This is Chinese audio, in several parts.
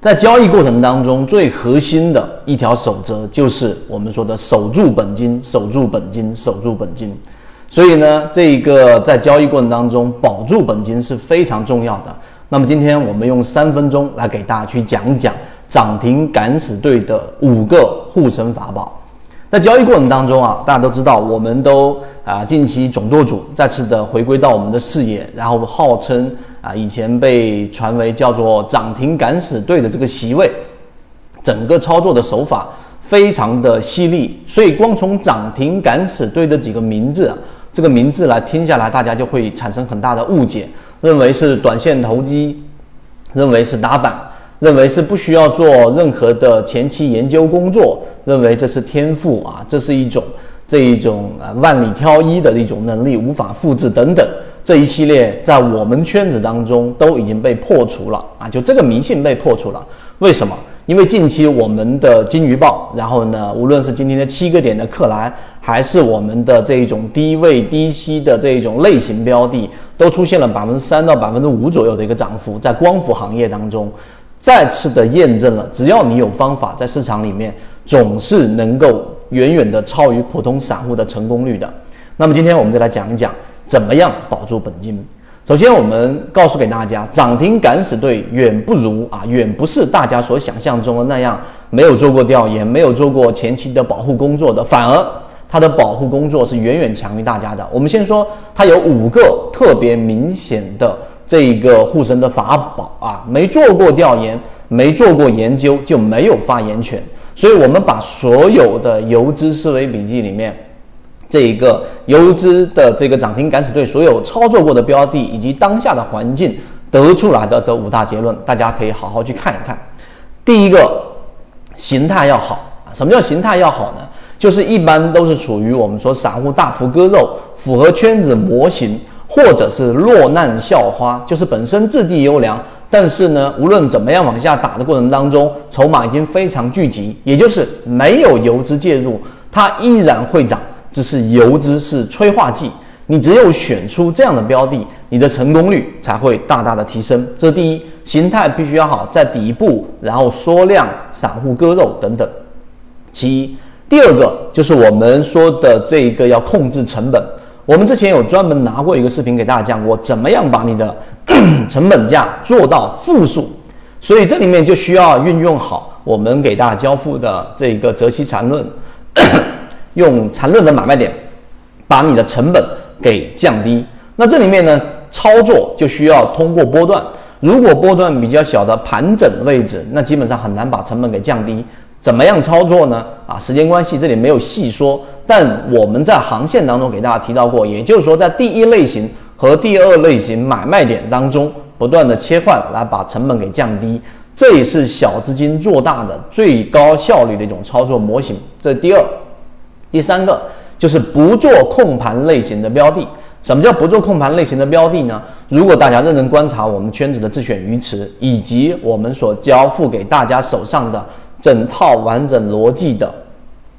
在交易过程当中，最核心的一条守则就是我们说的守住本金，守住本金，守住本金。所以呢，这一个在交易过程当中保住本金是非常重要的。那么今天我们用三分钟来给大家去讲一讲涨停敢死队的五个护身法宝。在交易过程当中啊，大家都知道，我们都啊近期总舵主再次的回归到我们的视野，然后号称。啊，以前被传为叫做涨停敢死队的这个席位，整个操作的手法非常的犀利，所以光从涨停敢死队的几个名字，啊这个名字来听下来，大家就会产生很大的误解，认为是短线投机，认为是打板，认为是不需要做任何的前期研究工作，认为这是天赋啊，这是一种这一种啊万里挑一的一种能力，无法复制等等。这一系列在我们圈子当中都已经被破除了啊，就这个迷信被破除了。为什么？因为近期我们的金鱼报，然后呢，无论是今天的七个点的克莱，还是我们的这一种低位低吸的这一种类型标的，都出现了百分之三到百分之五左右的一个涨幅，在光伏行业当中，再次的验证了，只要你有方法，在市场里面总是能够远远的超于普通散户的成功率的。那么今天我们就来讲一讲。怎么样保住本金？首先，我们告诉给大家，涨停敢死队远不如啊，远不是大家所想象中的那样，没有做过调研，没有做过前期的保护工作的，反而它的保护工作是远远强于大家的。我们先说，它有五个特别明显的这个护身的法宝啊，没做过调研，没做过研究就没有发言权。所以，我们把所有的游资思维笔记里面。这一个游资的这个涨停敢死队所有操作过的标的以及当下的环境得出来的这五大结论，大家可以好好去看一看。第一个，形态要好。什么叫形态要好呢？就是一般都是处于我们说散户大幅割肉，符合圈子模型，或者是落难校花，就是本身质地优良，但是呢，无论怎么样往下打的过程当中，筹码已经非常聚集，也就是没有游资介入，它依然会涨。只是游资是催化剂，你只有选出这样的标的，你的成功率才会大大的提升。这是第一，形态必须要好，在底部，然后缩量、散户割肉等等。其一，第二个就是我们说的这个要控制成本。我们之前有专门拿过一个视频给大家讲过，怎么样把你的 成本价做到负数。所以这里面就需要运用好我们给大家交付的这个泽西缠论。用缠论的买卖点，把你的成本给降低。那这里面呢，操作就需要通过波段。如果波段比较小的盘整位置，那基本上很难把成本给降低。怎么样操作呢？啊，时间关系这里没有细说。但我们在航线当中给大家提到过，也就是说，在第一类型和第二类型买卖点当中，不断的切换来把成本给降低。这也是小资金做大的最高效率的一种操作模型。这第二。第三个就是不做控盘类型的标的。什么叫不做控盘类型的标的呢？如果大家认真观察我们圈子的自选鱼池，以及我们所交付给大家手上的整套完整逻辑的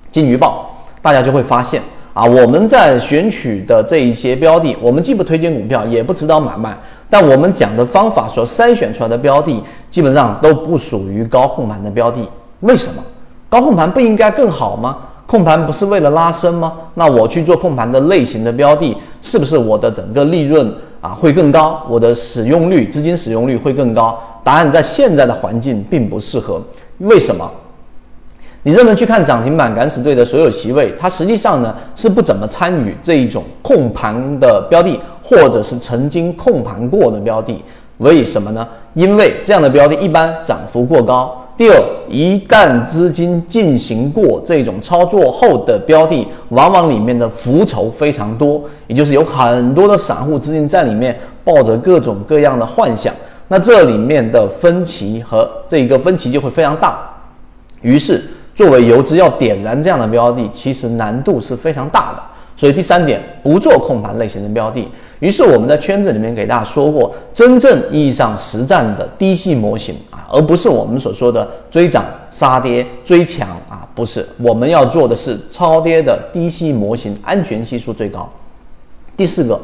金鱼报，大家就会发现啊，我们在选取的这一些标的，我们既不推荐股票，也不指导买卖，但我们讲的方法所筛选出来的标的，基本上都不属于高控盘的标的。为什么？高控盘不应该更好吗？控盘不是为了拉升吗？那我去做控盘的类型的标的，是不是我的整个利润啊会更高？我的使用率、资金使用率会更高？答案在现在的环境并不适合。为什么？你认真去看涨停板敢死队的所有席位，它实际上呢是不怎么参与这一种控盘的标的，或者是曾经控盘过的标的。为什么呢？因为这样的标的一般涨幅过高。第二，一旦资金进行过这种操作后的标的，往往里面的浮筹非常多，也就是有很多的散户资金在里面抱着各种各样的幻想，那这里面的分歧和这个分歧就会非常大。于是，作为游资要点燃这样的标的，其实难度是非常大的。所以第三点，不做控盘类型的标的。于是我们在圈子里面给大家说过，真正意义上实战的低吸模型啊，而不是我们所说的追涨杀跌追强啊，不是。我们要做的是超跌的低吸模型，安全系数最高。第四个，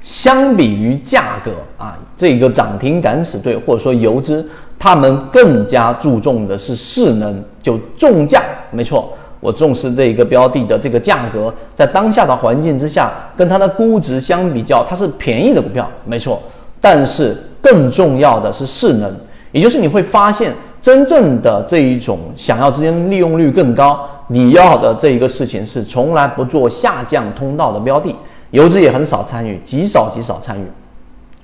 相比于价格啊，这个涨停敢死队或者说游资他们更加注重的是势能，就重价，没错，我重视这一个标的的这个价格，在当下的环境之下，跟它的估值相比较，它是便宜的股票，没错。但是更重要的是势能，也就是你会发现，真正的这一种想要资金利用率更高，你要的这一个事情是从来不做下降通道的标的，游资也很少参与，极少极少参与。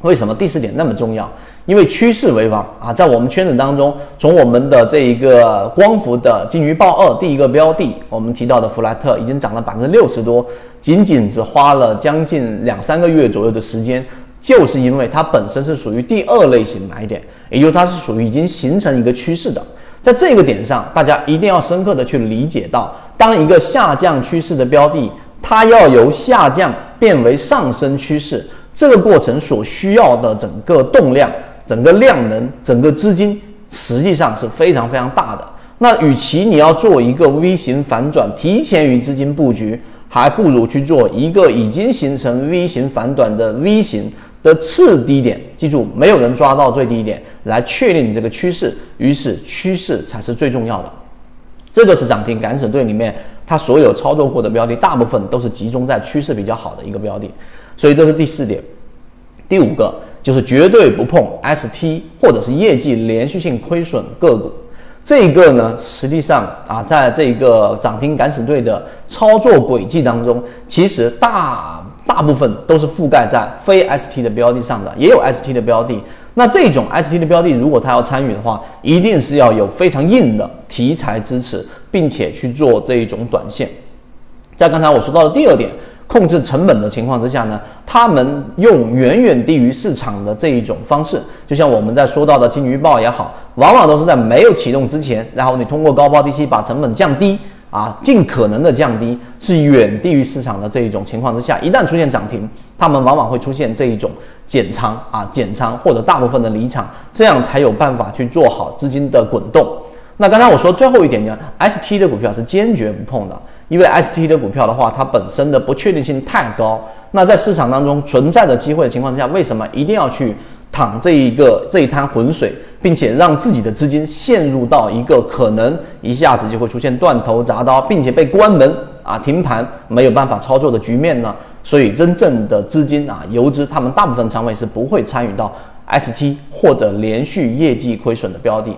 为什么第四点那么重要？因为趋势为王啊，在我们圈子当中，从我们的这一个光伏的金鱼报二第一个标的，我们提到的弗莱特已经涨了百分之六十多，仅仅只花了将近两三个月左右的时间，就是因为它本身是属于第二类型买点，也就是它是属于已经形成一个趋势的。在这个点上，大家一定要深刻的去理解到，当一个下降趋势的标的，它要由下降变为上升趋势。这个过程所需要的整个动量、整个量能、整个资金，实际上是非常非常大的。那与其你要做一个 V 型反转，提前于资金布局，还不如去做一个已经形成 V 型反转的 V 型的次低点。记住，没有人抓到最低点来确定你这个趋势，于是趋势才是最重要的。这个是涨停敢死队里面，它所有操作过的标的，大部分都是集中在趋势比较好的一个标的。所以这是第四点，第五个就是绝对不碰 ST 或者是业绩连续性亏损个股。这个呢，实际上啊，在这个涨停敢死队的操作轨迹当中，其实大大部分都是覆盖在非 ST 的标的上的，也有 ST 的标的。那这种 ST 的标的，如果他要参与的话，一定是要有非常硬的题材支持，并且去做这一种短线。在刚才我说到的第二点。控制成本的情况之下呢，他们用远远低于市场的这一种方式，就像我们在说到的金鱼报也好，往往都是在没有启动之前，然后你通过高抛低吸把成本降低啊，尽可能的降低，是远低于市场的这一种情况之下，一旦出现涨停，他们往往会出现这一种减仓啊减仓或者大部分的离场，这样才有办法去做好资金的滚动。那刚才我说最后一点呢，ST 的股票是坚决不碰的。因为 ST 的股票的话，它本身的不确定性太高。那在市场当中存在的机会的情况之下，为什么一定要去淌这一个这一滩浑水，并且让自己的资金陷入到一个可能一下子就会出现断头铡刀，并且被关门啊停盘没有办法操作的局面呢？所以真正的资金啊游资，他们大部分仓位是不会参与到 ST 或者连续业绩亏损的标的。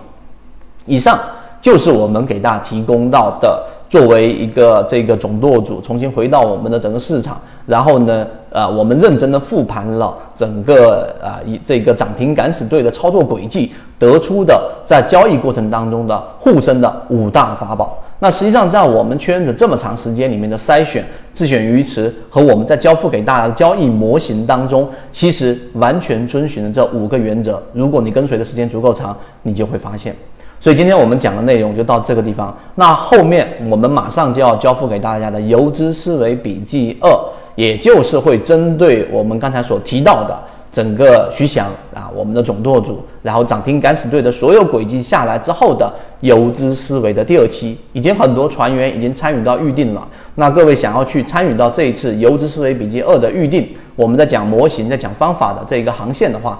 以上就是我们给大家提供到的。作为一个这个总舵主，重新回到我们的整个市场，然后呢，呃，我们认真的复盘了整个啊以这个涨停敢死队的操作轨迹，得出的在交易过程当中的护身的五大法宝。那实际上在我们圈子这么长时间里面的筛选、自选鱼池和我们在交付给大家的交易模型当中，其实完全遵循了这五个原则。如果你跟随的时间足够长，你就会发现。所以今天我们讲的内容就到这个地方。那后面我们马上就要交付给大家的《游资思维笔记二》，也就是会针对我们刚才所提到的整个徐翔啊，我们的总舵主，然后涨停敢死队的所有轨迹下来之后的游资思维的第二期，已经很多船员已经参与到预定了。那各位想要去参与到这一次《游资思维笔记二》的预定，我们在讲模型、在讲方法的这一个航线的话。